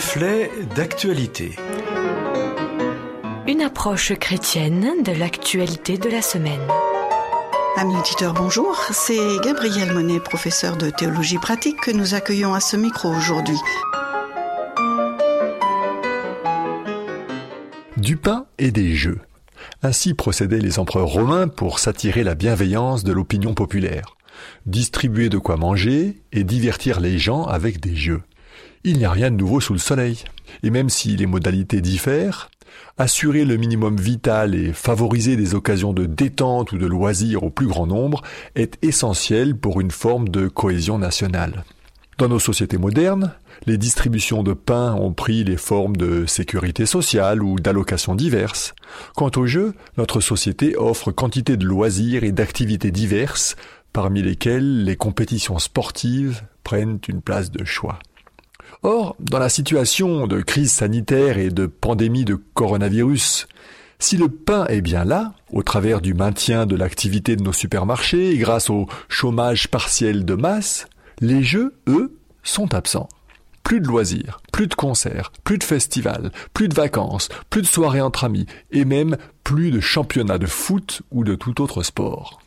reflet d'actualité. Une approche chrétienne de l'actualité de la semaine. Amis auditeurs, bonjour. C'est Gabriel Monet, professeur de théologie pratique, que nous accueillons à ce micro aujourd'hui. Du pain et des jeux. Ainsi procédaient les empereurs romains pour s'attirer la bienveillance de l'opinion populaire, distribuer de quoi manger et divertir les gens avec des jeux. Il n'y a rien de nouveau sous le soleil. Et même si les modalités diffèrent, assurer le minimum vital et favoriser des occasions de détente ou de loisirs au plus grand nombre est essentiel pour une forme de cohésion nationale. Dans nos sociétés modernes, les distributions de pain ont pris les formes de sécurité sociale ou d'allocations diverses. Quant au jeu, notre société offre quantité de loisirs et d'activités diverses, parmi lesquelles les compétitions sportives prennent une place de choix. Or, dans la situation de crise sanitaire et de pandémie de coronavirus, si le pain est bien là, au travers du maintien de l'activité de nos supermarchés et grâce au chômage partiel de masse, les jeux, eux, sont absents. Plus de loisirs, plus de concerts, plus de festivals, plus de vacances, plus de soirées entre amis, et même plus de championnats de foot ou de tout autre sport.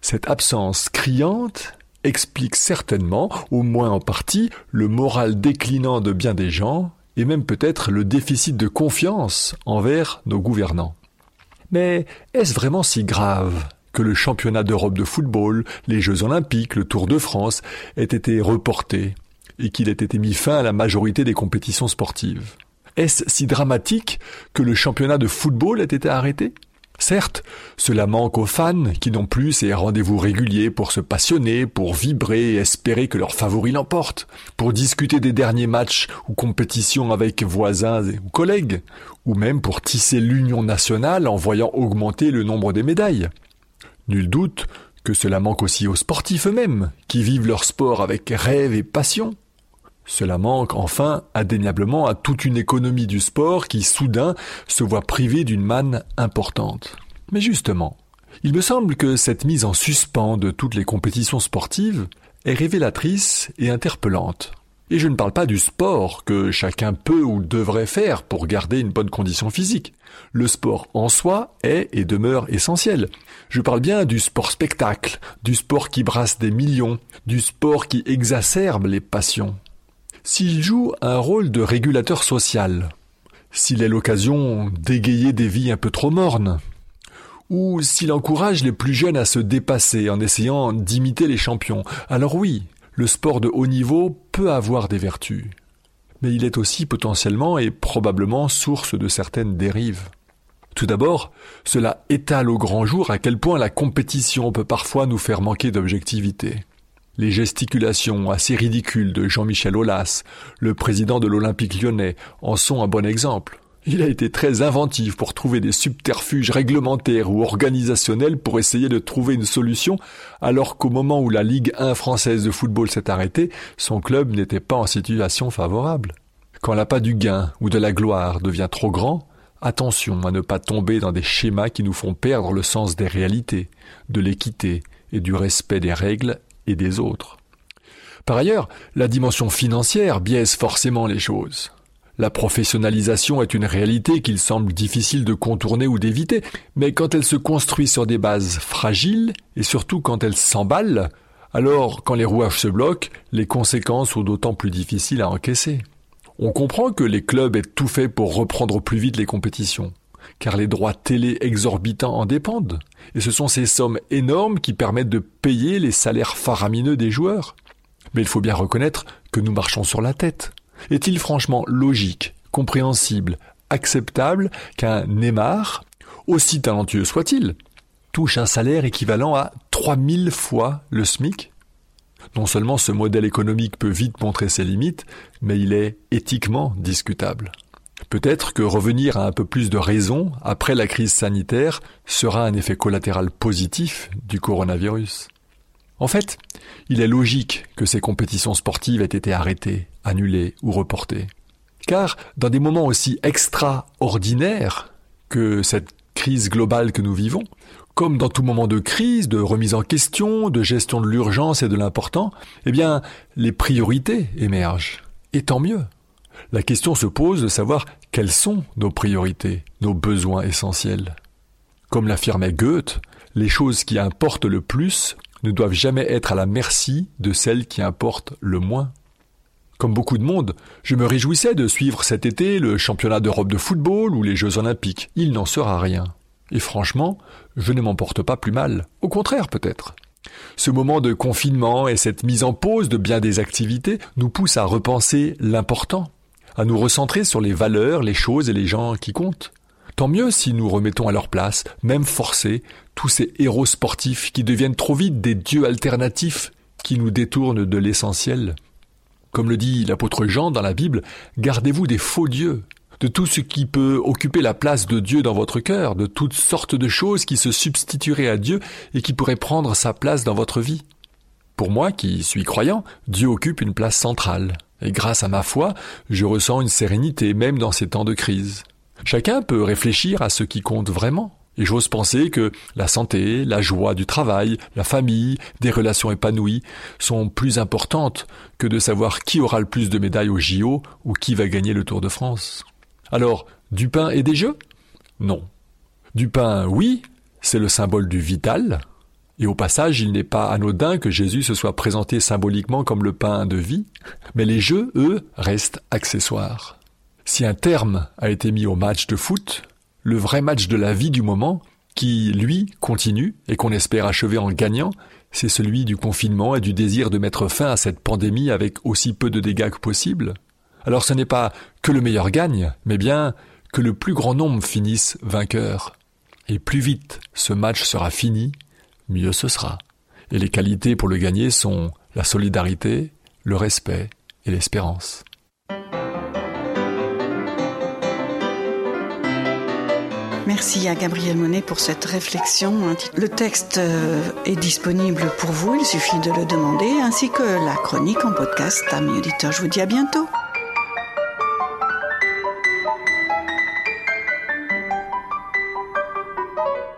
Cette absence criante explique certainement, au moins en partie, le moral déclinant de bien des gens, et même peut-être le déficit de confiance envers nos gouvernants. Mais est-ce vraiment si grave que le championnat d'Europe de football, les Jeux olympiques, le Tour de France aient été reportés et qu'il ait été mis fin à la majorité des compétitions sportives? Est-ce si dramatique que le championnat de football ait été arrêté? Certes, cela manque aux fans qui n'ont plus ces rendez-vous réguliers pour se passionner, pour vibrer et espérer que leur favori l'emporte, pour discuter des derniers matchs ou compétitions avec voisins ou collègues, ou même pour tisser l'union nationale en voyant augmenter le nombre des médailles. Nul doute que cela manque aussi aux sportifs eux-mêmes, qui vivent leur sport avec rêve et passion. Cela manque enfin indéniablement à toute une économie du sport qui soudain se voit privée d'une manne importante. Mais justement, il me semble que cette mise en suspens de toutes les compétitions sportives est révélatrice et interpellante. Et je ne parle pas du sport que chacun peut ou devrait faire pour garder une bonne condition physique. Le sport en soi est et demeure essentiel. Je parle bien du sport spectacle, du sport qui brasse des millions, du sport qui exacerbe les passions. S'il joue un rôle de régulateur social, s'il est l'occasion d'égayer des vies un peu trop mornes, ou s'il encourage les plus jeunes à se dépasser en essayant d'imiter les champions, alors oui, le sport de haut niveau peut avoir des vertus. Mais il est aussi potentiellement et probablement source de certaines dérives. Tout d'abord, cela étale au grand jour à quel point la compétition peut parfois nous faire manquer d'objectivité. Les gesticulations assez ridicules de Jean-Michel Aulas, le président de l'Olympique lyonnais, en sont un bon exemple. Il a été très inventif pour trouver des subterfuges réglementaires ou organisationnels pour essayer de trouver une solution, alors qu'au moment où la Ligue 1 française de football s'est arrêtée, son club n'était pas en situation favorable. Quand l'appât du gain ou de la gloire devient trop grand, attention à ne pas tomber dans des schémas qui nous font perdre le sens des réalités, de l'équité et du respect des règles et des autres. Par ailleurs, la dimension financière biaise forcément les choses. La professionnalisation est une réalité qu'il semble difficile de contourner ou d'éviter, mais quand elle se construit sur des bases fragiles, et surtout quand elle s'emballe, alors quand les rouages se bloquent, les conséquences sont d'autant plus difficiles à encaisser. On comprend que les clubs aient tout fait pour reprendre plus vite les compétitions car les droits télé exorbitants en dépendent, et ce sont ces sommes énormes qui permettent de payer les salaires faramineux des joueurs. Mais il faut bien reconnaître que nous marchons sur la tête. Est-il franchement logique, compréhensible, acceptable qu'un Neymar, aussi talentueux soit-il, touche un salaire équivalent à 3000 fois le SMIC Non seulement ce modèle économique peut vite montrer ses limites, mais il est éthiquement discutable. Peut-être que revenir à un peu plus de raison après la crise sanitaire sera un effet collatéral positif du coronavirus. En fait, il est logique que ces compétitions sportives aient été arrêtées, annulées ou reportées. Car dans des moments aussi extraordinaires que cette crise globale que nous vivons, comme dans tout moment de crise, de remise en question, de gestion de l'urgence et de l'important, eh bien, les priorités émergent. Et tant mieux. La question se pose de savoir quelles sont nos priorités, nos besoins essentiels. Comme l'affirmait Goethe, les choses qui importent le plus ne doivent jamais être à la merci de celles qui importent le moins. Comme beaucoup de monde, je me réjouissais de suivre cet été le championnat d'Europe de football ou les Jeux olympiques. Il n'en sera rien. Et franchement, je ne m'en porte pas plus mal. Au contraire peut-être. Ce moment de confinement et cette mise en pause de bien des activités nous poussent à repenser l'important, à nous recentrer sur les valeurs, les choses et les gens qui comptent. Tant mieux si nous remettons à leur place, même forcés, tous ces héros sportifs qui deviennent trop vite des dieux alternatifs qui nous détournent de l'essentiel. Comme le dit l'apôtre Jean dans la Bible, gardez-vous des faux dieux, de tout ce qui peut occuper la place de Dieu dans votre cœur, de toutes sortes de choses qui se substitueraient à Dieu et qui pourraient prendre sa place dans votre vie. Pour moi, qui suis croyant, Dieu occupe une place centrale, et grâce à ma foi, je ressens une sérénité même dans ces temps de crise. Chacun peut réfléchir à ce qui compte vraiment. Et j'ose penser que la santé, la joie du travail, la famille, des relations épanouies sont plus importantes que de savoir qui aura le plus de médailles au JO ou qui va gagner le Tour de France. Alors, du pain et des jeux? Non. Du pain, oui, c'est le symbole du vital. Et au passage, il n'est pas anodin que Jésus se soit présenté symboliquement comme le pain de vie, mais les jeux, eux, restent accessoires. Si un terme a été mis au match de foot, le vrai match de la vie du moment, qui, lui, continue et qu'on espère achever en gagnant, c'est celui du confinement et du désir de mettre fin à cette pandémie avec aussi peu de dégâts que possible. Alors ce n'est pas que le meilleur gagne, mais bien que le plus grand nombre finisse vainqueur. Et plus vite ce match sera fini, mieux ce sera. Et les qualités pour le gagner sont la solidarité, le respect et l'espérance. Merci à Gabriel Monet pour cette réflexion. Le texte euh, est disponible pour vous, il suffit de le demander, ainsi que la chronique en podcast. Amis auditeurs, je vous dis à bientôt.